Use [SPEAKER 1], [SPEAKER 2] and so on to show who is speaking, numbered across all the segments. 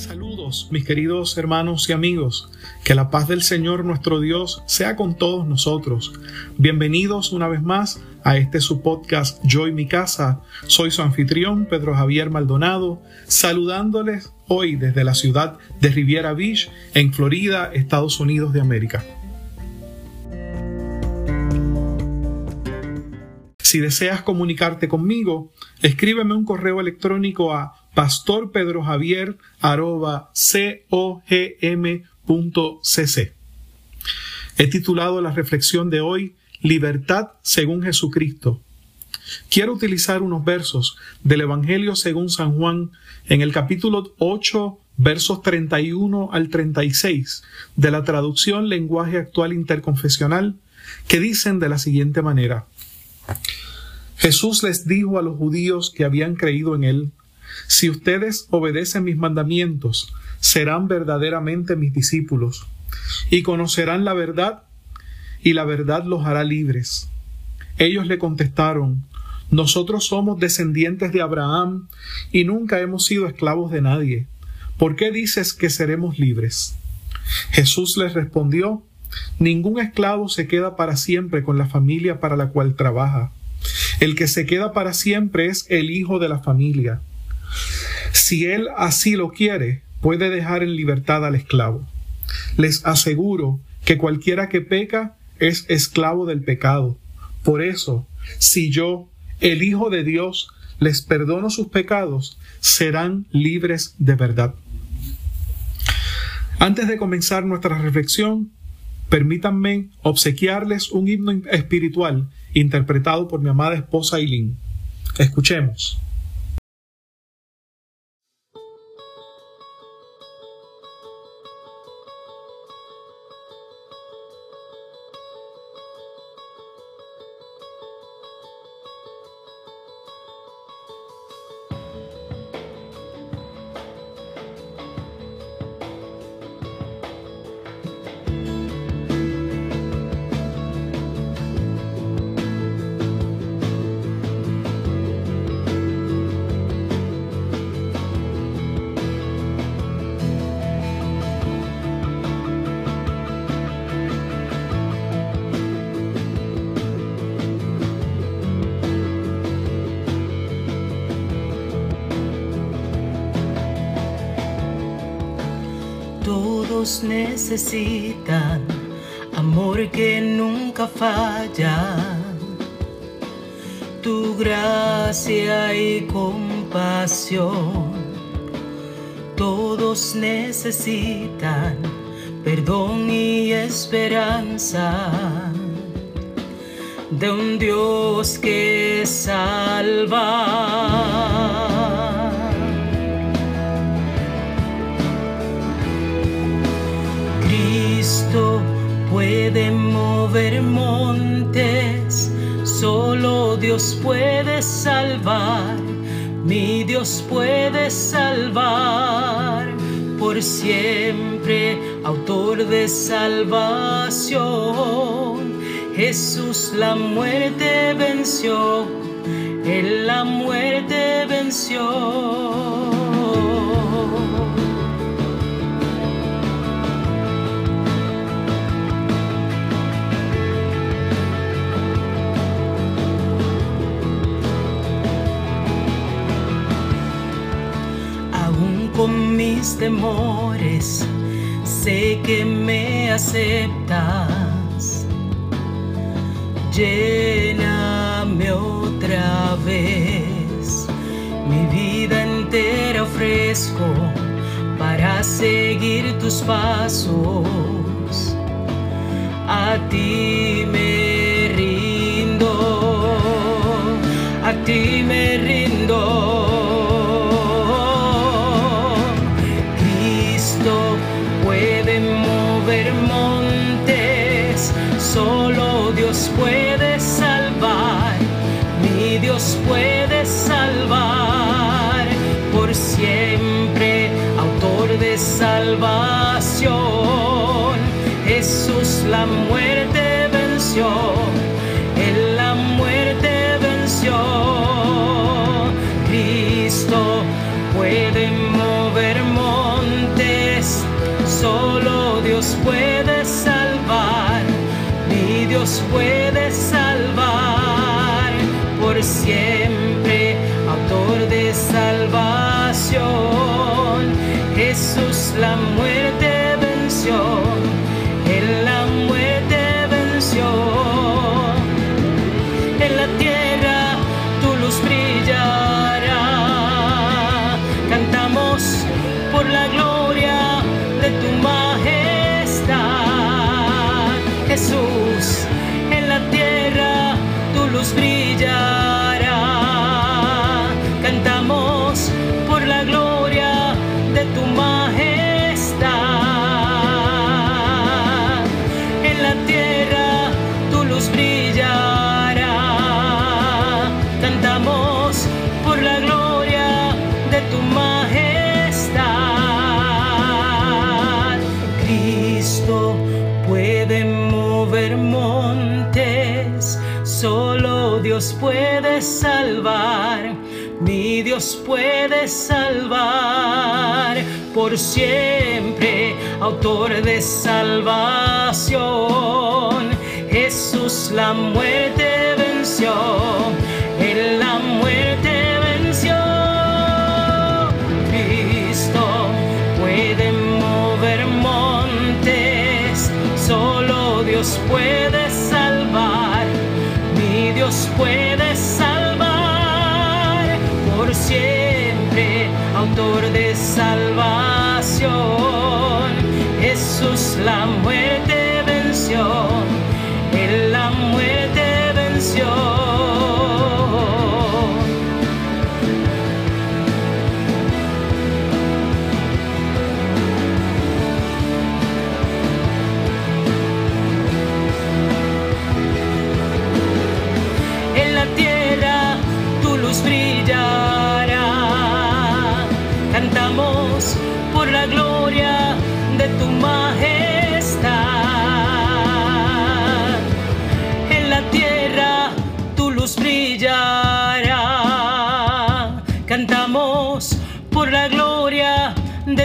[SPEAKER 1] Saludos, mis queridos hermanos y amigos. Que la paz del Señor nuestro Dios sea con todos nosotros. Bienvenidos una vez más a este su podcast Yo y mi casa. Soy su anfitrión Pedro Javier Maldonado, saludándoles hoy desde la ciudad de Riviera Beach, en Florida, Estados Unidos de América. Si deseas comunicarte conmigo, escríbeme un correo electrónico a pastorpedrojavier.cogm.cc. He titulado la reflexión de hoy Libertad según Jesucristo. Quiero utilizar unos versos del Evangelio según San Juan en el capítulo 8, versos 31 al 36 de la traducción lenguaje actual interconfesional que dicen de la siguiente manera. Jesús les dijo a los judíos que habían creído en él, si ustedes obedecen mis mandamientos, serán verdaderamente mis discípulos, y conocerán la verdad, y la verdad los hará libres. Ellos le contestaron, nosotros somos descendientes de Abraham, y nunca hemos sido esclavos de nadie. ¿Por qué dices que seremos libres? Jesús les respondió, Ningún esclavo se queda para siempre con la familia para la cual trabaja. El que se queda para siempre es el hijo de la familia. Si él así lo quiere, puede dejar en libertad al esclavo. Les aseguro que cualquiera que peca es esclavo del pecado. Por eso, si yo, el Hijo de Dios, les perdono sus pecados, serán libres de verdad. Antes de comenzar nuestra reflexión, permítanme obsequiarles un himno espiritual interpretado por mi amada esposa Eileen. Escuchemos.
[SPEAKER 2] Todos necesitan amor que nunca falla, tu gracia y compasión. Todos necesitan perdón y esperanza de un Dios que salva. Puede mover montes, solo Dios puede salvar, mi Dios puede salvar por siempre, autor de salvación. Jesús la muerte venció, Él la muerte venció. Con mis temores, sé que me aceptas. Lléname otra vez, mi vida entera ofrezco para seguir tus pasos. A ti me rindo, a ti me rindo. Dios puede salvar, mi Dios puede salvar, por siempre autor de salvación. Jesús la muerte venció, Él la muerte venció. Cristo puede mover montes, solo Dios puede salvar. Dios puede salvar por siempre, autor de salvación. Jesús la muerte Dios puede salvar. Mi Dios puede salvar por siempre, autor de salvación. Jesús la muerte venció, Él la muerte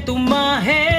[SPEAKER 2] de tu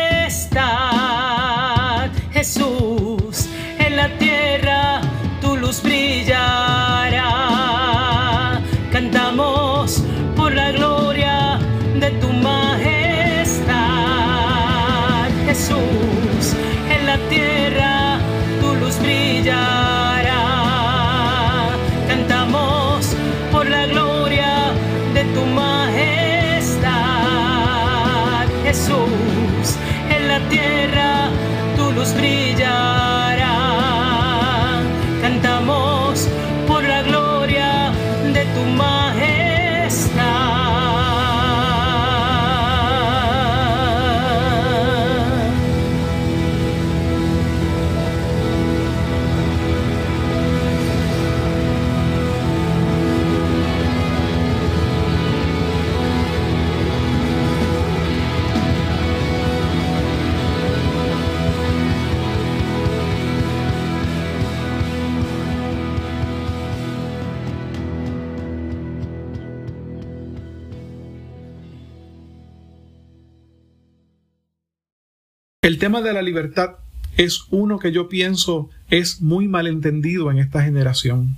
[SPEAKER 1] El tema de la libertad es uno que yo pienso es muy malentendido en esta generación.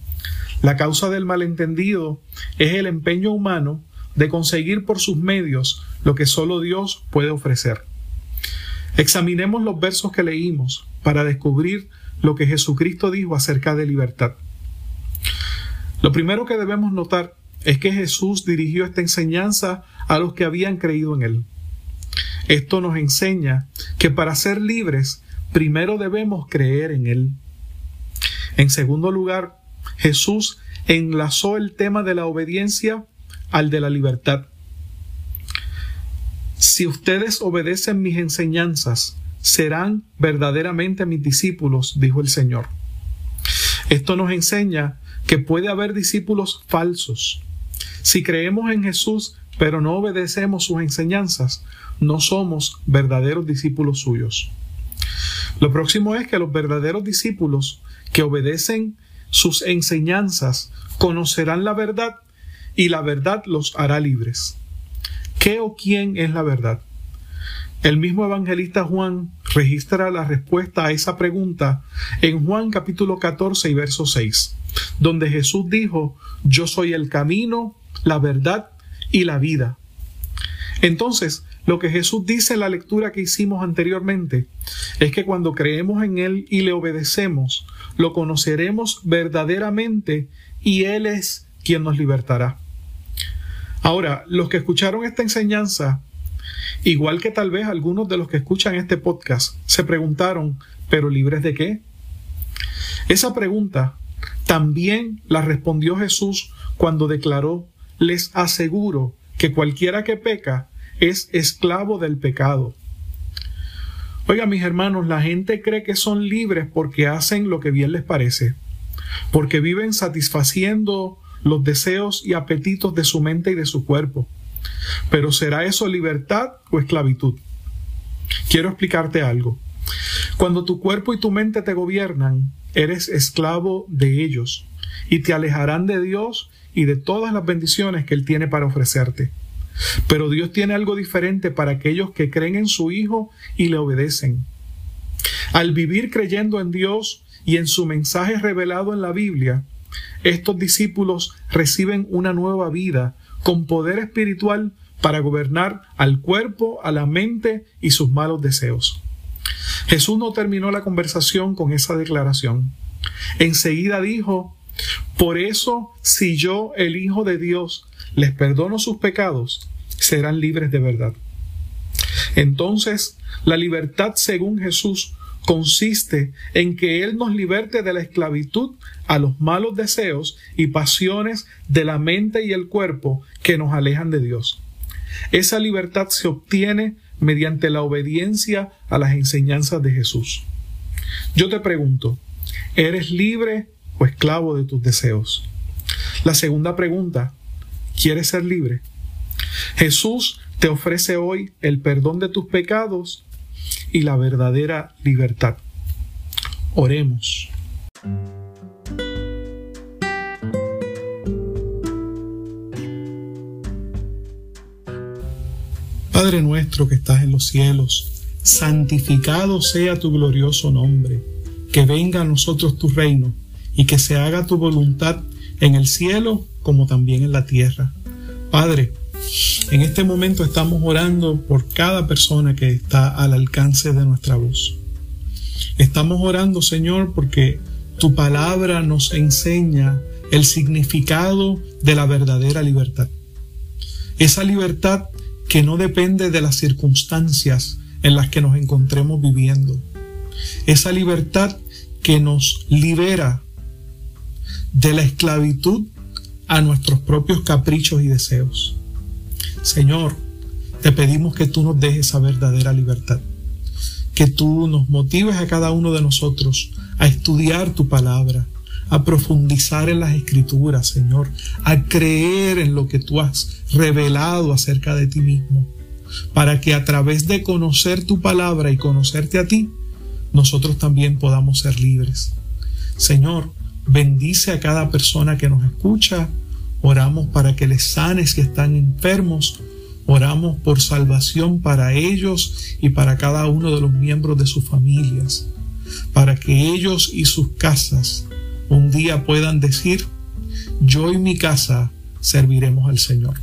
[SPEAKER 1] La causa del malentendido es el empeño humano de conseguir por sus medios lo que solo Dios puede ofrecer. Examinemos los versos que leímos para descubrir lo que Jesucristo dijo acerca de libertad. Lo primero que debemos notar es que Jesús dirigió esta enseñanza a los que habían creído en Él. Esto nos enseña que para ser libres primero debemos creer en Él. En segundo lugar, Jesús enlazó el tema de la obediencia al de la libertad. Si ustedes obedecen mis enseñanzas, serán verdaderamente mis discípulos, dijo el Señor. Esto nos enseña que puede haber discípulos falsos. Si creemos en Jesús, pero no obedecemos sus enseñanzas, no somos verdaderos discípulos suyos. Lo próximo es que los verdaderos discípulos que obedecen sus enseñanzas conocerán la verdad y la verdad los hará libres. ¿Qué o quién es la verdad? El mismo evangelista Juan registra la respuesta a esa pregunta en Juan capítulo 14 y verso 6, donde Jesús dijo, yo soy el camino, la verdad y la vida. Entonces, lo que Jesús dice en la lectura que hicimos anteriormente es que cuando creemos en Él y le obedecemos, lo conoceremos verdaderamente y Él es quien nos libertará. Ahora, los que escucharon esta enseñanza, igual que tal vez algunos de los que escuchan este podcast, se preguntaron, ¿pero libres de qué? Esa pregunta también la respondió Jesús cuando declaró, les aseguro que cualquiera que peca es esclavo del pecado. Oiga, mis hermanos, la gente cree que son libres porque hacen lo que bien les parece, porque viven satisfaciendo los deseos y apetitos de su mente y de su cuerpo. Pero ¿será eso libertad o esclavitud? Quiero explicarte algo. Cuando tu cuerpo y tu mente te gobiernan, eres esclavo de ellos y te alejarán de Dios y de todas las bendiciones que Él tiene para ofrecerte. Pero Dios tiene algo diferente para aquellos que creen en su Hijo y le obedecen. Al vivir creyendo en Dios y en su mensaje revelado en la Biblia, estos discípulos reciben una nueva vida con poder espiritual para gobernar al cuerpo, a la mente y sus malos deseos. Jesús no terminó la conversación con esa declaración. Enseguida dijo, por eso si yo, el Hijo de Dios, les perdono sus pecados, serán libres de verdad. Entonces, la libertad según Jesús consiste en que Él nos liberte de la esclavitud a los malos deseos y pasiones de la mente y el cuerpo que nos alejan de Dios. Esa libertad se obtiene mediante la obediencia a las enseñanzas de Jesús. Yo te pregunto, ¿eres libre o esclavo de tus deseos? La segunda pregunta, ¿quieres ser libre? Jesús te ofrece hoy el perdón de tus pecados y la verdadera libertad. Oremos. Padre nuestro que estás en los cielos, santificado sea tu glorioso nombre, que venga a nosotros tu reino y que se haga tu voluntad en el cielo como también en la tierra. Padre, en este momento estamos orando por cada persona que está al alcance de nuestra voz. Estamos orando, Señor, porque tu palabra nos enseña el significado de la verdadera libertad. Esa libertad que no depende de las circunstancias en las que nos encontremos viviendo. Esa libertad que nos libera de la esclavitud a nuestros propios caprichos y deseos. Señor, te pedimos que tú nos dejes esa verdadera libertad, que tú nos motives a cada uno de nosotros a estudiar tu palabra, a profundizar en las escrituras, Señor, a creer en lo que tú has revelado acerca de ti mismo, para que a través de conocer tu palabra y conocerte a ti, nosotros también podamos ser libres. Señor, bendice a cada persona que nos escucha, Oramos para que les sanes que están enfermos. Oramos por salvación para ellos y para cada uno de los miembros de sus familias. Para que ellos y sus casas un día puedan decir, yo y mi casa serviremos al Señor.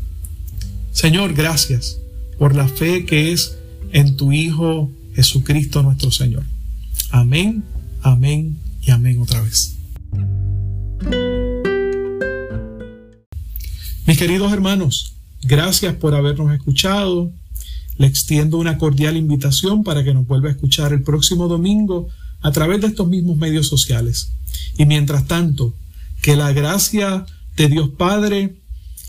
[SPEAKER 1] Señor, gracias por la fe que es en tu Hijo Jesucristo nuestro Señor. Amén, amén y amén otra vez. Mis queridos hermanos, gracias por habernos escuchado. Le extiendo una cordial invitación para que nos vuelva a escuchar el próximo domingo a través de estos mismos medios sociales. Y mientras tanto, que la gracia de Dios Padre,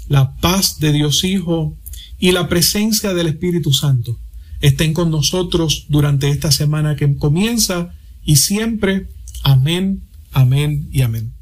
[SPEAKER 1] la paz de Dios Hijo y la presencia del Espíritu Santo estén con nosotros durante esta semana que comienza y siempre. Amén, amén y amén.